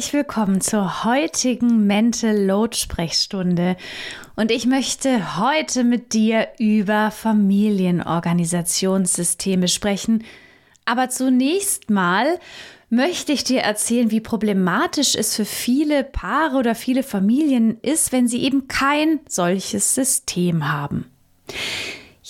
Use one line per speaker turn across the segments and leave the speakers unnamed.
Herzlich willkommen zur heutigen Mental Load Sprechstunde. Und ich möchte heute mit dir über Familienorganisationssysteme sprechen. Aber zunächst mal möchte ich dir erzählen, wie problematisch es für viele Paare oder viele Familien ist, wenn sie eben kein solches System haben.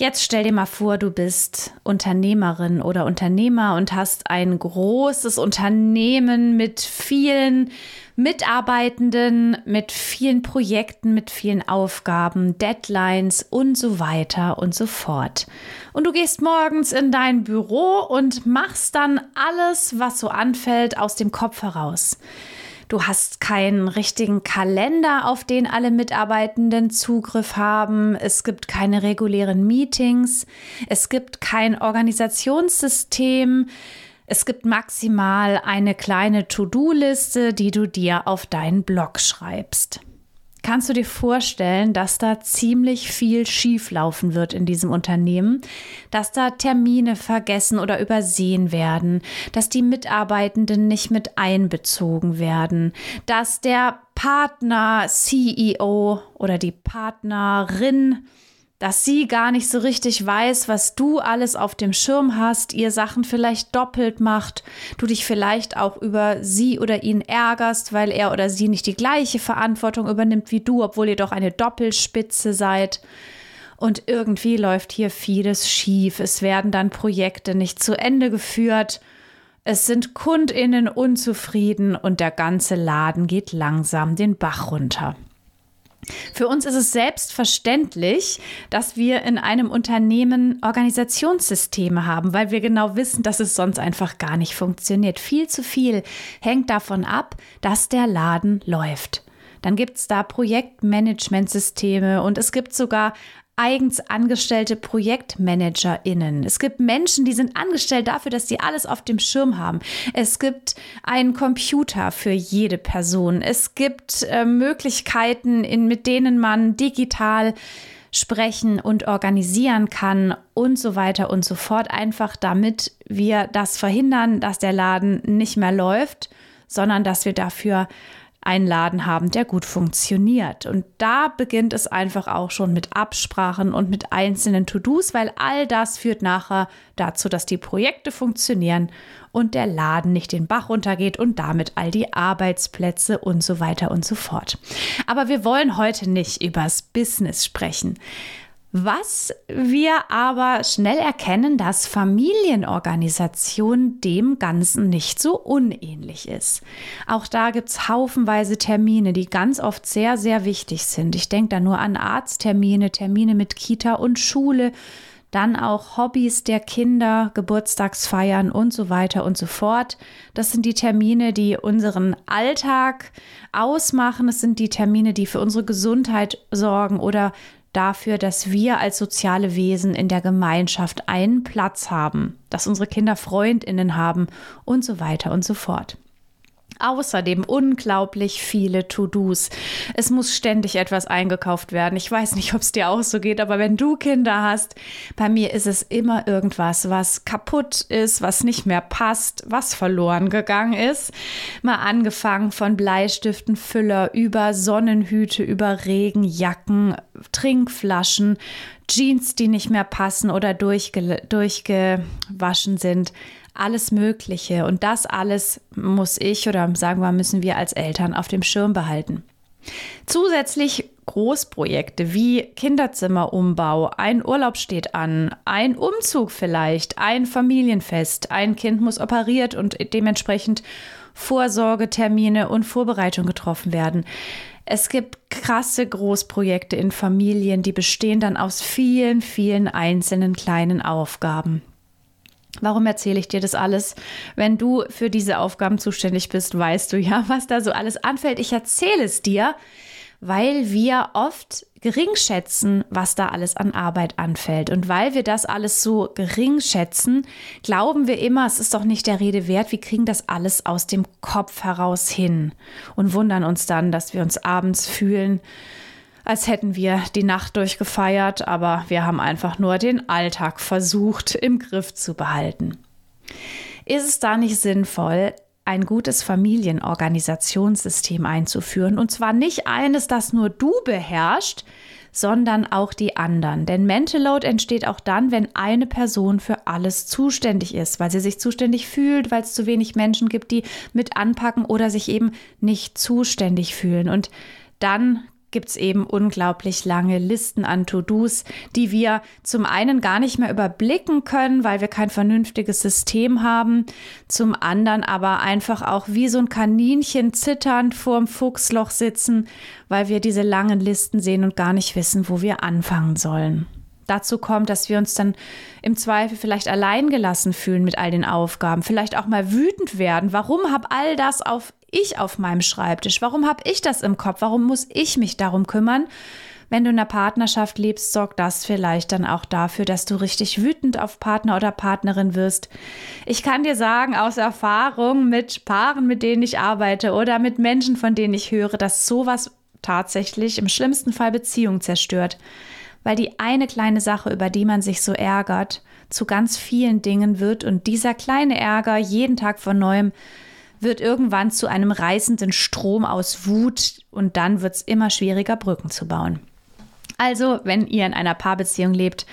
Jetzt stell dir mal vor, du bist Unternehmerin oder Unternehmer und hast ein großes Unternehmen mit vielen Mitarbeitenden, mit vielen Projekten, mit vielen Aufgaben, Deadlines und so weiter und so fort. Und du gehst morgens in dein Büro und machst dann alles, was so anfällt, aus dem Kopf heraus. Du hast keinen richtigen Kalender, auf den alle Mitarbeitenden Zugriff haben. Es gibt keine regulären Meetings. Es gibt kein Organisationssystem. Es gibt maximal eine kleine To-Do-Liste, die du dir auf deinen Blog schreibst kannst du dir vorstellen, dass da ziemlich viel schieflaufen wird in diesem Unternehmen, dass da Termine vergessen oder übersehen werden, dass die Mitarbeitenden nicht mit einbezogen werden, dass der Partner, CEO oder die Partnerin dass sie gar nicht so richtig weiß, was du alles auf dem Schirm hast, ihr Sachen vielleicht doppelt macht, du dich vielleicht auch über sie oder ihn ärgerst, weil er oder sie nicht die gleiche Verantwortung übernimmt wie du, obwohl ihr doch eine Doppelspitze seid. Und irgendwie läuft hier vieles schief. Es werden dann Projekte nicht zu Ende geführt. Es sind Kundinnen unzufrieden und der ganze Laden geht langsam den Bach runter. Für uns ist es selbstverständlich, dass wir in einem Unternehmen Organisationssysteme haben, weil wir genau wissen, dass es sonst einfach gar nicht funktioniert. Viel zu viel hängt davon ab, dass der Laden läuft. Dann gibt es da Projektmanagementsysteme und es gibt sogar eigens angestellte ProjektmanagerInnen. Es gibt Menschen, die sind angestellt dafür, dass sie alles auf dem Schirm haben. Es gibt einen Computer für jede Person. Es gibt äh, Möglichkeiten, in, mit denen man digital sprechen und organisieren kann und so weiter und so fort. Einfach damit wir das verhindern, dass der Laden nicht mehr läuft, sondern dass wir dafür einen Laden haben, der gut funktioniert. Und da beginnt es einfach auch schon mit Absprachen und mit einzelnen To-Dos, weil all das führt nachher dazu, dass die Projekte funktionieren und der Laden nicht den Bach runtergeht und damit all die Arbeitsplätze und so weiter und so fort. Aber wir wollen heute nicht übers Business sprechen. Was wir aber schnell erkennen, dass Familienorganisation dem Ganzen nicht so unähnlich ist. Auch da gibt es haufenweise Termine, die ganz oft sehr, sehr wichtig sind. Ich denke da nur an Arzttermine, Termine mit Kita und Schule, dann auch Hobbys der Kinder, Geburtstagsfeiern und so weiter und so fort. Das sind die Termine, die unseren Alltag ausmachen. Es sind die Termine, die für unsere Gesundheit sorgen oder dafür, dass wir als soziale Wesen in der Gemeinschaft einen Platz haben, dass unsere Kinder Freundinnen haben und so weiter und so fort. Außerdem unglaublich viele To-Dos. Es muss ständig etwas eingekauft werden. Ich weiß nicht, ob es dir auch so geht, aber wenn du Kinder hast, bei mir ist es immer irgendwas, was kaputt ist, was nicht mehr passt, was verloren gegangen ist. Mal angefangen von Bleistiften, Füller über Sonnenhüte, über Regenjacken, Trinkflaschen, Jeans, die nicht mehr passen oder durchge durchgewaschen sind alles Mögliche. Und das alles muss ich oder sagen wir, müssen wir als Eltern auf dem Schirm behalten. Zusätzlich Großprojekte wie Kinderzimmerumbau, ein Urlaub steht an, ein Umzug vielleicht, ein Familienfest, ein Kind muss operiert und dementsprechend Vorsorgetermine und Vorbereitung getroffen werden. Es gibt krasse Großprojekte in Familien, die bestehen dann aus vielen, vielen einzelnen kleinen Aufgaben. Warum erzähle ich dir das alles? Wenn du für diese Aufgaben zuständig bist, weißt du ja, was da so alles anfällt. Ich erzähle es dir, weil wir oft gering schätzen, was da alles an Arbeit anfällt. Und weil wir das alles so gering schätzen, glauben wir immer, es ist doch nicht der Rede wert, wir kriegen das alles aus dem Kopf heraus hin und wundern uns dann, dass wir uns abends fühlen, als hätten wir die Nacht durchgefeiert, aber wir haben einfach nur den Alltag versucht im Griff zu behalten. Ist es da nicht sinnvoll, ein gutes Familienorganisationssystem einzuführen. Und zwar nicht eines, das nur du beherrscht, sondern auch die anderen. Denn Mental Load entsteht auch dann, wenn eine Person für alles zuständig ist, weil sie sich zuständig fühlt, weil es zu wenig Menschen gibt, die mit anpacken oder sich eben nicht zuständig fühlen. Und dann gibt es eben unglaublich lange Listen an To-Dos, die wir zum einen gar nicht mehr überblicken können, weil wir kein vernünftiges System haben, zum anderen aber einfach auch wie so ein Kaninchen zitternd vorm Fuchsloch sitzen, weil wir diese langen Listen sehen und gar nicht wissen, wo wir anfangen sollen. Dazu kommt, dass wir uns dann im Zweifel vielleicht allein gelassen fühlen mit all den Aufgaben, vielleicht auch mal wütend werden. Warum habe all das auf ich auf meinem Schreibtisch? Warum habe ich das im Kopf? Warum muss ich mich darum kümmern? Wenn du in einer Partnerschaft lebst, sorgt das vielleicht dann auch dafür, dass du richtig wütend auf Partner oder Partnerin wirst. Ich kann dir sagen, aus Erfahrung mit Paaren, mit denen ich arbeite oder mit Menschen, von denen ich höre, dass sowas tatsächlich im schlimmsten Fall Beziehungen zerstört. Weil die eine kleine Sache, über die man sich so ärgert, zu ganz vielen Dingen wird und dieser kleine Ärger jeden Tag von neuem wird irgendwann zu einem reißenden Strom aus Wut und dann wird es immer schwieriger, Brücken zu bauen. Also, wenn ihr in einer Paarbeziehung lebt,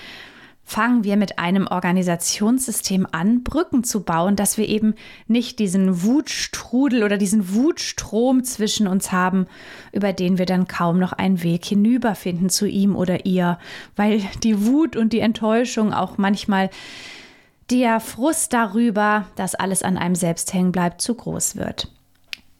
fangen wir mit einem Organisationssystem an, Brücken zu bauen, dass wir eben nicht diesen Wutstrudel oder diesen Wutstrom zwischen uns haben, über den wir dann kaum noch einen Weg hinüberfinden zu ihm oder ihr, weil die Wut und die Enttäuschung auch manchmal der Frust darüber, dass alles an einem selbst hängen bleibt, zu groß wird.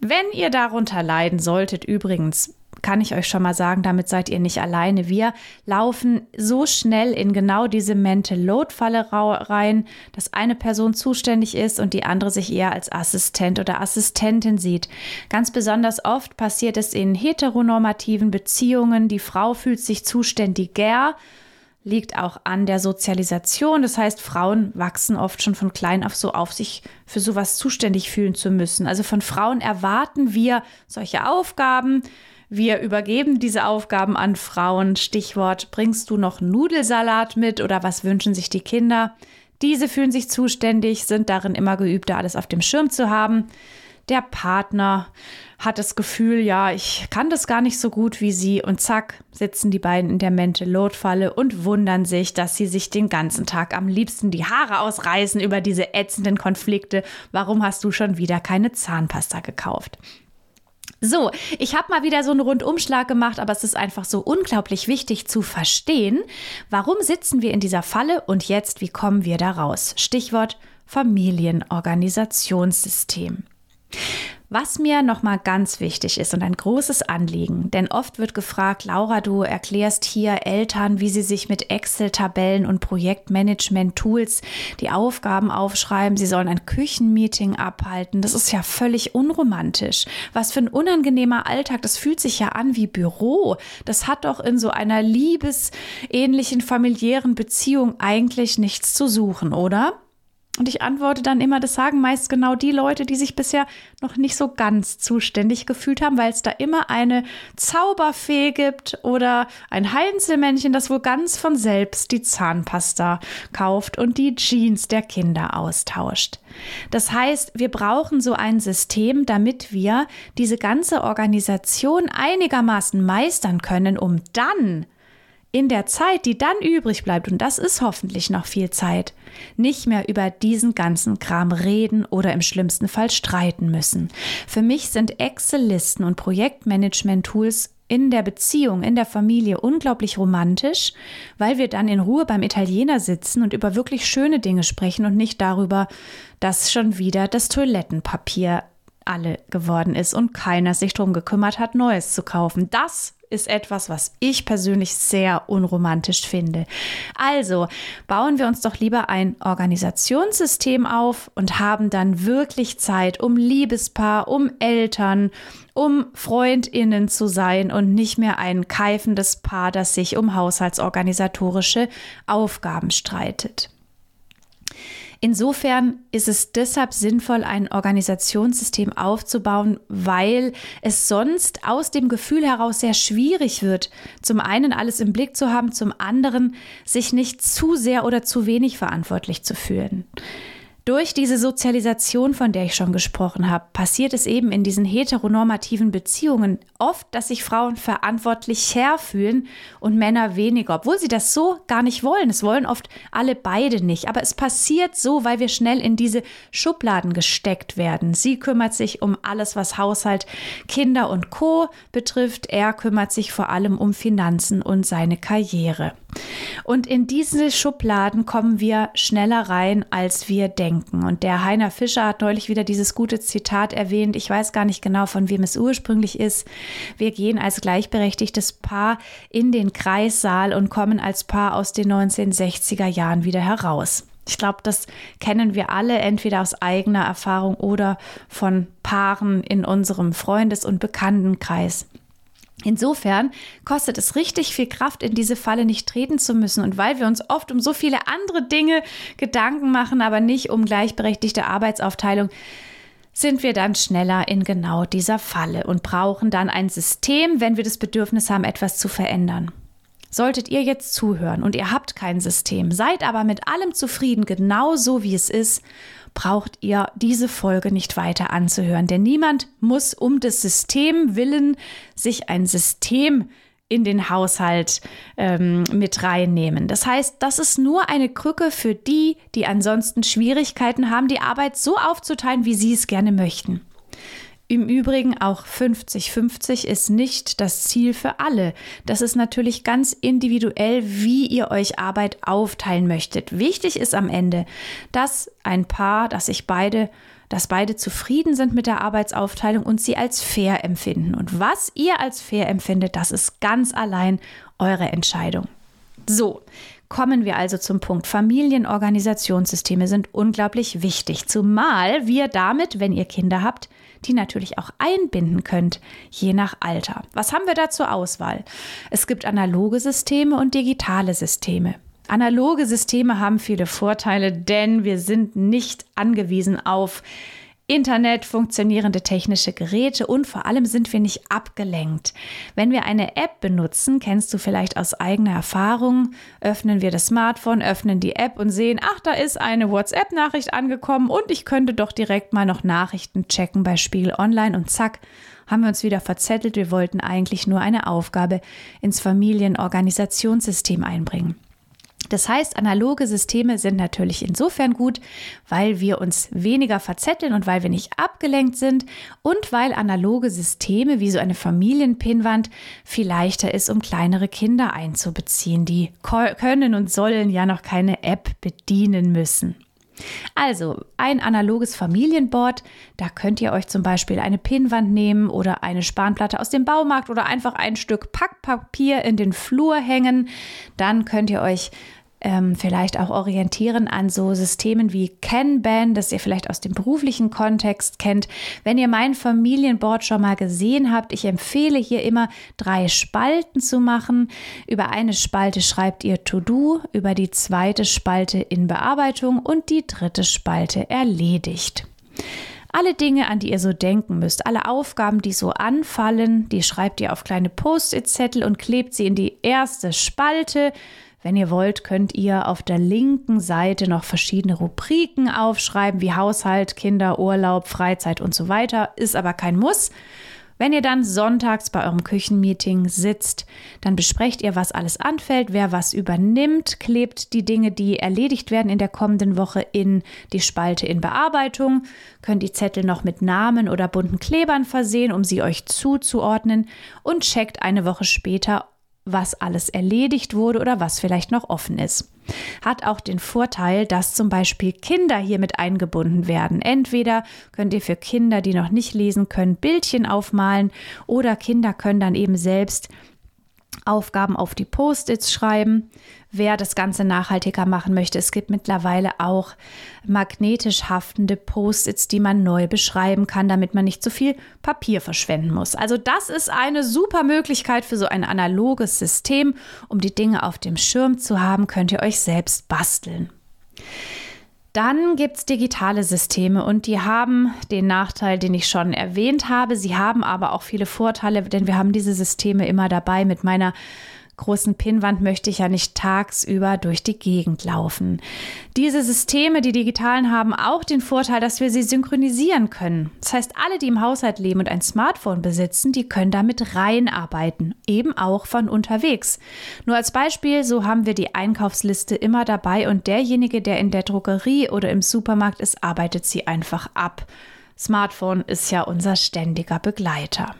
Wenn ihr darunter leiden solltet, übrigens, kann ich euch schon mal sagen, damit seid ihr nicht alleine. Wir laufen so schnell in genau diese Mental Load Falle rein, dass eine Person zuständig ist und die andere sich eher als Assistent oder Assistentin sieht. Ganz besonders oft passiert es in heteronormativen Beziehungen. Die Frau fühlt sich zuständiger liegt auch an der Sozialisation. Das heißt, Frauen wachsen oft schon von klein auf so auf, sich für sowas zuständig fühlen zu müssen. Also von Frauen erwarten wir solche Aufgaben. Wir übergeben diese Aufgaben an Frauen. Stichwort, bringst du noch Nudelsalat mit oder was wünschen sich die Kinder? Diese fühlen sich zuständig, sind darin immer geübt, da alles auf dem Schirm zu haben. Der Partner hat das Gefühl, ja, ich kann das gar nicht so gut wie sie und zack, sitzen die beiden in der Mental Load Falle und wundern sich, dass sie sich den ganzen Tag am liebsten die Haare ausreißen über diese ätzenden Konflikte. Warum hast du schon wieder keine Zahnpasta gekauft? So, ich habe mal wieder so einen Rundumschlag gemacht, aber es ist einfach so unglaublich wichtig zu verstehen, warum sitzen wir in dieser Falle und jetzt, wie kommen wir da raus? Stichwort Familienorganisationssystem. Was mir nochmal ganz wichtig ist und ein großes Anliegen, denn oft wird gefragt, Laura, du erklärst hier Eltern, wie sie sich mit Excel-Tabellen und Projektmanagement-Tools die Aufgaben aufschreiben. Sie sollen ein Küchenmeeting abhalten. Das ist ja völlig unromantisch. Was für ein unangenehmer Alltag. Das fühlt sich ja an wie Büro. Das hat doch in so einer liebesähnlichen familiären Beziehung eigentlich nichts zu suchen, oder? Und ich antworte dann immer, das sagen meist genau die Leute, die sich bisher noch nicht so ganz zuständig gefühlt haben, weil es da immer eine Zauberfee gibt oder ein Heinzelmännchen, das wohl ganz von selbst die Zahnpasta kauft und die Jeans der Kinder austauscht. Das heißt, wir brauchen so ein System, damit wir diese ganze Organisation einigermaßen meistern können, um dann in der Zeit, die dann übrig bleibt, und das ist hoffentlich noch viel Zeit, nicht mehr über diesen ganzen Kram reden oder im schlimmsten Fall streiten müssen. Für mich sind Excel-Listen und Projektmanagement-Tools in der Beziehung, in der Familie unglaublich romantisch, weil wir dann in Ruhe beim Italiener sitzen und über wirklich schöne Dinge sprechen und nicht darüber, dass schon wieder das Toilettenpapier alle geworden ist und keiner sich darum gekümmert hat, Neues zu kaufen. Das ist etwas, was ich persönlich sehr unromantisch finde. Also bauen wir uns doch lieber ein Organisationssystem auf und haben dann wirklich Zeit, um Liebespaar, um Eltern, um Freundinnen zu sein und nicht mehr ein keifendes Paar, das sich um haushaltsorganisatorische Aufgaben streitet. Insofern ist es deshalb sinnvoll, ein Organisationssystem aufzubauen, weil es sonst aus dem Gefühl heraus sehr schwierig wird, zum einen alles im Blick zu haben, zum anderen sich nicht zu sehr oder zu wenig verantwortlich zu fühlen. Durch diese Sozialisation, von der ich schon gesprochen habe, passiert es eben in diesen heteronormativen Beziehungen oft, dass sich Frauen verantwortlich herfühlen und Männer weniger, obwohl sie das so gar nicht wollen. Es wollen oft alle beide nicht. Aber es passiert so, weil wir schnell in diese Schubladen gesteckt werden. Sie kümmert sich um alles, was Haushalt, Kinder und Co betrifft. Er kümmert sich vor allem um Finanzen und seine Karriere. Und in diese Schubladen kommen wir schneller rein, als wir denken. Und der Heiner Fischer hat neulich wieder dieses gute Zitat erwähnt. Ich weiß gar nicht genau, von wem es ursprünglich ist. Wir gehen als gleichberechtigtes Paar in den Kreissaal und kommen als Paar aus den 1960er Jahren wieder heraus. Ich glaube, das kennen wir alle entweder aus eigener Erfahrung oder von Paaren in unserem Freundes- und Bekanntenkreis. Insofern kostet es richtig viel Kraft, in diese Falle nicht treten zu müssen. Und weil wir uns oft um so viele andere Dinge Gedanken machen, aber nicht um gleichberechtigte Arbeitsaufteilung, sind wir dann schneller in genau dieser Falle und brauchen dann ein System, wenn wir das Bedürfnis haben, etwas zu verändern. Solltet ihr jetzt zuhören und ihr habt kein System, seid aber mit allem zufrieden, genau so wie es ist braucht ihr diese Folge nicht weiter anzuhören, denn niemand muss um des System willen sich ein System in den Haushalt ähm, mit reinnehmen. Das heißt, das ist nur eine Krücke für die, die ansonsten Schwierigkeiten haben, die Arbeit so aufzuteilen, wie sie es gerne möchten. Im Übrigen auch 50-50 ist nicht das Ziel für alle. Das ist natürlich ganz individuell, wie ihr euch Arbeit aufteilen möchtet. Wichtig ist am Ende, dass ein Paar, dass sich beide dass beide zufrieden sind mit der Arbeitsaufteilung und sie als fair empfinden. Und was ihr als fair empfindet, das ist ganz allein eure Entscheidung. So, Kommen wir also zum Punkt. Familienorganisationssysteme sind unglaublich wichtig, zumal wir damit, wenn ihr Kinder habt, die natürlich auch einbinden könnt, je nach Alter. Was haben wir da zur Auswahl? Es gibt analoge Systeme und digitale Systeme. Analoge Systeme haben viele Vorteile, denn wir sind nicht angewiesen auf Internet, funktionierende technische Geräte und vor allem sind wir nicht abgelenkt. Wenn wir eine App benutzen, kennst du vielleicht aus eigener Erfahrung, öffnen wir das Smartphone, öffnen die App und sehen, ach, da ist eine WhatsApp-Nachricht angekommen und ich könnte doch direkt mal noch Nachrichten checken bei Spiegel Online und zack, haben wir uns wieder verzettelt. Wir wollten eigentlich nur eine Aufgabe ins Familienorganisationssystem einbringen. Das heißt, analoge Systeme sind natürlich insofern gut, weil wir uns weniger verzetteln und weil wir nicht abgelenkt sind und weil analoge Systeme wie so eine Familienpinnwand viel leichter ist, um kleinere Kinder einzubeziehen. Die können und sollen ja noch keine App bedienen müssen. Also ein analoges Familienboard, da könnt ihr euch zum Beispiel eine Pinnwand nehmen oder eine Spanplatte aus dem Baumarkt oder einfach ein Stück Packpapier in den Flur hängen. Dann könnt ihr euch ähm, vielleicht auch orientieren an so Systemen wie Kanban, das ihr vielleicht aus dem beruflichen Kontext kennt. Wenn ihr mein Familienboard schon mal gesehen habt, ich empfehle hier immer drei Spalten zu machen. Über eine Spalte schreibt ihr To-Do, über die zweite Spalte in Bearbeitung und die dritte Spalte erledigt. Alle Dinge, an die ihr so denken müsst, alle Aufgaben, die so anfallen, die schreibt ihr auf kleine Post-it-Zettel und klebt sie in die erste Spalte. Wenn ihr wollt, könnt ihr auf der linken Seite noch verschiedene Rubriken aufschreiben, wie Haushalt, Kinder, Urlaub, Freizeit und so weiter. Ist aber kein Muss. Wenn ihr dann sonntags bei eurem Küchenmeeting sitzt, dann besprecht ihr, was alles anfällt, wer was übernimmt, klebt die Dinge, die erledigt werden in der kommenden Woche in die Spalte in Bearbeitung, könnt die Zettel noch mit Namen oder bunten Klebern versehen, um sie euch zuzuordnen und checkt eine Woche später, was alles erledigt wurde oder was vielleicht noch offen ist. Hat auch den Vorteil, dass zum Beispiel Kinder hier mit eingebunden werden. Entweder könnt ihr für Kinder, die noch nicht lesen können, Bildchen aufmalen oder Kinder können dann eben selbst Aufgaben auf die Post-its schreiben. Wer das Ganze nachhaltiger machen möchte, es gibt mittlerweile auch magnetisch haftende Post-its, die man neu beschreiben kann, damit man nicht so viel Papier verschwenden muss. Also das ist eine super Möglichkeit für so ein analoges System. Um die Dinge auf dem Schirm zu haben, könnt ihr euch selbst basteln. Dann gibt es digitale Systeme und die haben den Nachteil, den ich schon erwähnt habe. Sie haben aber auch viele Vorteile, denn wir haben diese Systeme immer dabei mit meiner großen Pinnwand möchte ich ja nicht tagsüber durch die Gegend laufen. Diese Systeme, die digitalen, haben auch den Vorteil, dass wir sie synchronisieren können. Das heißt, alle, die im Haushalt leben und ein Smartphone besitzen, die können damit reinarbeiten, eben auch von unterwegs. Nur als Beispiel, so haben wir die Einkaufsliste immer dabei und derjenige, der in der Drogerie oder im Supermarkt ist, arbeitet sie einfach ab. Smartphone ist ja unser ständiger Begleiter.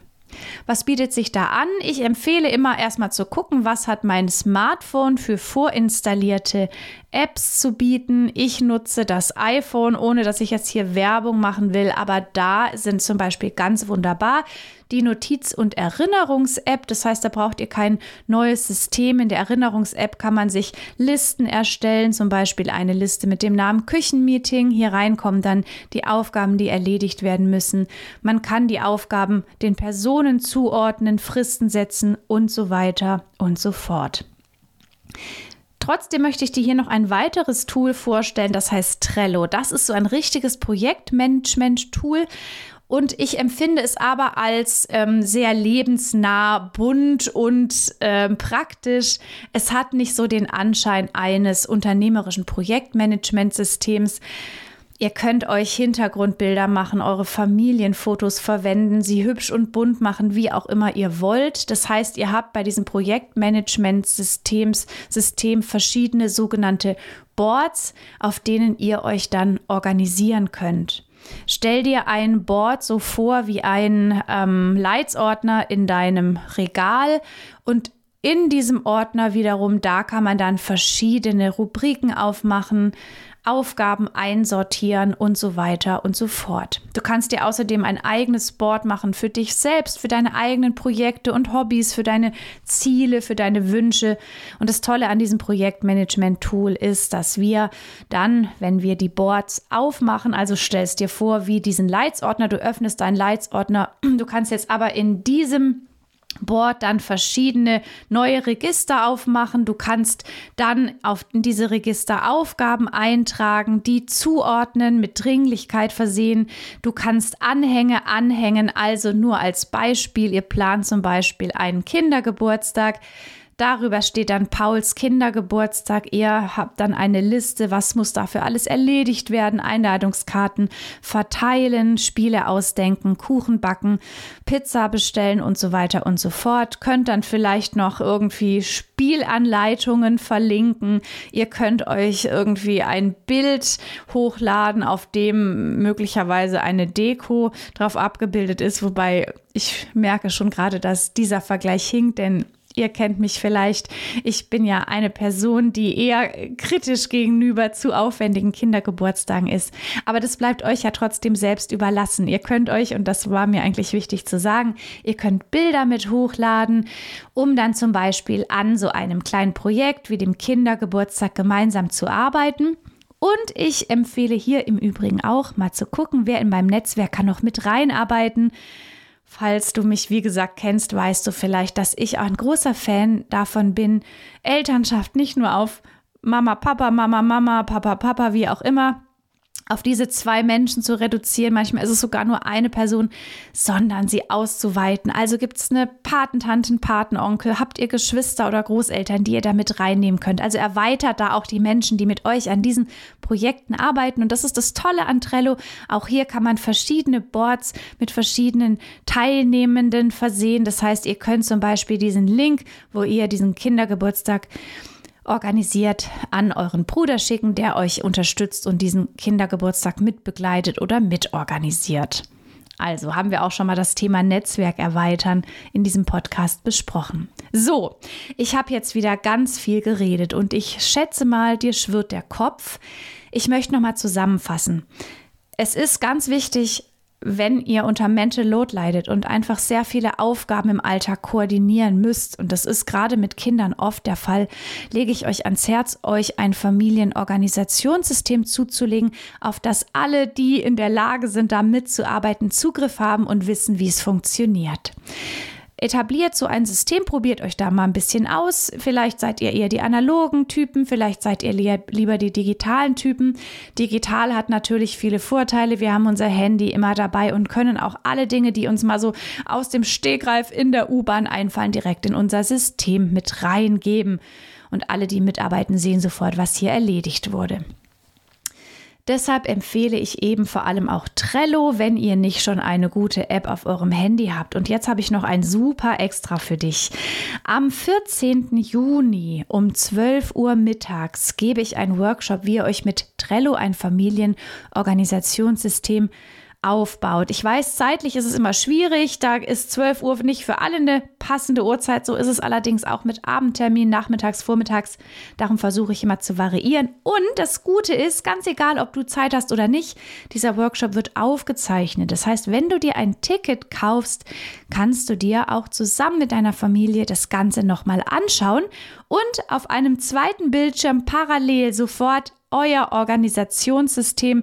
Was bietet sich da an? Ich empfehle immer erstmal zu gucken, was hat mein Smartphone für vorinstallierte Apps zu bieten. Ich nutze das iPhone, ohne dass ich jetzt hier Werbung machen will, aber da sind zum Beispiel ganz wunderbar die Notiz- und Erinnerungs-App. Das heißt, da braucht ihr kein neues System. In der Erinnerungs-App kann man sich Listen erstellen, zum Beispiel eine Liste mit dem Namen Küchenmeeting. Hier reinkommen dann die Aufgaben, die erledigt werden müssen. Man kann die Aufgaben den Personen zuordnen, Fristen setzen und so weiter und so fort. Trotzdem möchte ich dir hier noch ein weiteres Tool vorstellen, das heißt Trello. Das ist so ein richtiges Projektmanagement-Tool. Und ich empfinde es aber als ähm, sehr lebensnah, bunt und ähm, praktisch. Es hat nicht so den Anschein eines unternehmerischen Projektmanagementsystems. Ihr könnt euch Hintergrundbilder machen, eure Familienfotos verwenden, sie hübsch und bunt machen, wie auch immer ihr wollt. Das heißt, ihr habt bei diesem Projektmanagement-Systems System verschiedene sogenannte Boards, auf denen ihr euch dann organisieren könnt. Stell dir ein Board so vor wie ein ähm, Leitsordner in deinem Regal und in diesem Ordner wiederum, da kann man dann verschiedene Rubriken aufmachen, Aufgaben einsortieren und so weiter und so fort. Du kannst dir außerdem ein eigenes Board machen für dich selbst, für deine eigenen Projekte und Hobbys, für deine Ziele, für deine Wünsche. Und das Tolle an diesem Projektmanagement-Tool ist, dass wir dann, wenn wir die Boards aufmachen, also stellst dir vor, wie diesen Leitsordner, du öffnest deinen Leitsordner, du kannst jetzt aber in diesem Board dann verschiedene neue Register aufmachen. Du kannst dann auf diese Register Aufgaben eintragen, die zuordnen, mit Dringlichkeit versehen. Du kannst Anhänge anhängen, also nur als Beispiel. Ihr plant zum Beispiel einen Kindergeburtstag Darüber steht dann Pauls Kindergeburtstag. Ihr habt dann eine Liste, was muss dafür alles erledigt werden, Einladungskarten verteilen, Spiele ausdenken, Kuchen backen, Pizza bestellen und so weiter und so fort. Könnt dann vielleicht noch irgendwie Spielanleitungen verlinken. Ihr könnt euch irgendwie ein Bild hochladen, auf dem möglicherweise eine Deko drauf abgebildet ist, wobei ich merke schon gerade, dass dieser Vergleich hinkt, denn Ihr kennt mich vielleicht. Ich bin ja eine Person, die eher kritisch gegenüber zu aufwendigen Kindergeburtstagen ist. Aber das bleibt euch ja trotzdem selbst überlassen. Ihr könnt euch, und das war mir eigentlich wichtig zu sagen, ihr könnt Bilder mit hochladen, um dann zum Beispiel an so einem kleinen Projekt wie dem Kindergeburtstag gemeinsam zu arbeiten. Und ich empfehle hier im Übrigen auch mal zu gucken, wer in meinem Netzwerk kann noch mit reinarbeiten. Falls du mich, wie gesagt, kennst, weißt du vielleicht, dass ich ein großer Fan davon bin, Elternschaft nicht nur auf Mama, Papa, Mama, Mama, Papa, Papa, wie auch immer auf diese zwei Menschen zu reduzieren. Manchmal ist es sogar nur eine Person, sondern sie auszuweiten. Also gibt es eine Patentanten, Patenonkel, habt ihr Geschwister oder Großeltern, die ihr da mit reinnehmen könnt. Also erweitert da auch die Menschen, die mit euch an diesen Projekten arbeiten. Und das ist das Tolle an Trello. Auch hier kann man verschiedene Boards mit verschiedenen Teilnehmenden versehen. Das heißt, ihr könnt zum Beispiel diesen Link, wo ihr diesen Kindergeburtstag organisiert an euren Bruder schicken, der euch unterstützt und diesen Kindergeburtstag mitbegleitet oder mitorganisiert. Also haben wir auch schon mal das Thema Netzwerk erweitern in diesem Podcast besprochen. So, ich habe jetzt wieder ganz viel geredet und ich schätze mal, dir schwirrt der Kopf. Ich möchte noch mal zusammenfassen. Es ist ganz wichtig, wenn ihr unter Mental Load leidet und einfach sehr viele Aufgaben im Alltag koordinieren müsst, und das ist gerade mit Kindern oft der Fall, lege ich euch ans Herz, euch ein Familienorganisationssystem zuzulegen, auf das alle, die in der Lage sind, da mitzuarbeiten, Zugriff haben und wissen, wie es funktioniert etabliert so ein System, probiert euch da mal ein bisschen aus. Vielleicht seid ihr eher die analogen Typen, vielleicht seid ihr lieber die digitalen Typen. Digital hat natürlich viele Vorteile. Wir haben unser Handy immer dabei und können auch alle Dinge, die uns mal so aus dem Stegreif in der U-Bahn einfallen, direkt in unser System mit reingeben. Und alle, die mitarbeiten, sehen sofort, was hier erledigt wurde. Deshalb empfehle ich eben vor allem auch Trello, wenn ihr nicht schon eine gute App auf eurem Handy habt. Und jetzt habe ich noch ein super Extra für dich. Am 14. Juni um 12 Uhr mittags gebe ich einen Workshop, wie ihr euch mit Trello ein Familienorganisationssystem aufbaut. Ich weiß, zeitlich ist es immer schwierig. Da ist 12 Uhr nicht für alle eine passende Uhrzeit. So ist es allerdings auch mit Abendtermin, nachmittags, vormittags. Darum versuche ich immer zu variieren. Und das Gute ist, ganz egal, ob du Zeit hast oder nicht, dieser Workshop wird aufgezeichnet. Das heißt, wenn du dir ein Ticket kaufst, kannst du dir auch zusammen mit deiner Familie das Ganze nochmal anschauen und auf einem zweiten Bildschirm parallel sofort euer Organisationssystem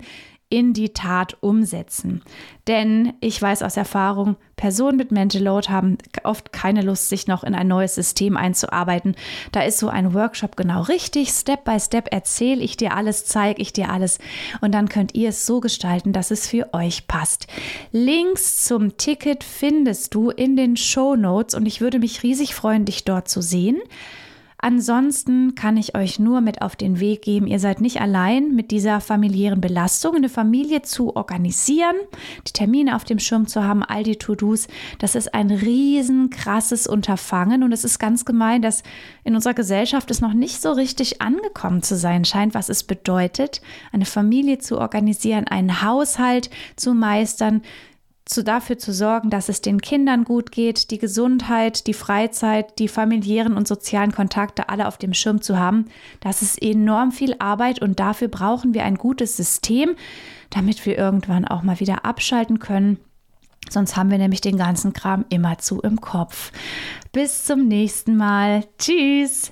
in die Tat umsetzen. Denn ich weiß aus Erfahrung, Personen mit Mental Load haben oft keine Lust, sich noch in ein neues System einzuarbeiten. Da ist so ein Workshop genau richtig. Step by Step erzähle ich dir alles, zeige ich dir alles und dann könnt ihr es so gestalten, dass es für euch passt. Links zum Ticket findest du in den Show Notes und ich würde mich riesig freuen, dich dort zu sehen. Ansonsten kann ich euch nur mit auf den Weg geben, ihr seid nicht allein mit dieser familiären Belastung, eine Familie zu organisieren, die Termine auf dem Schirm zu haben, all die To-Dos. Das ist ein riesen krasses Unterfangen und es ist ganz gemein, dass in unserer Gesellschaft es noch nicht so richtig angekommen zu sein scheint, was es bedeutet, eine Familie zu organisieren, einen Haushalt zu meistern, zu, dafür zu sorgen, dass es den Kindern gut geht, die Gesundheit, die Freizeit, die familiären und sozialen Kontakte alle auf dem Schirm zu haben. Das ist enorm viel Arbeit und dafür brauchen wir ein gutes System, damit wir irgendwann auch mal wieder abschalten können. Sonst haben wir nämlich den ganzen Kram immerzu im Kopf. Bis zum nächsten Mal. Tschüss.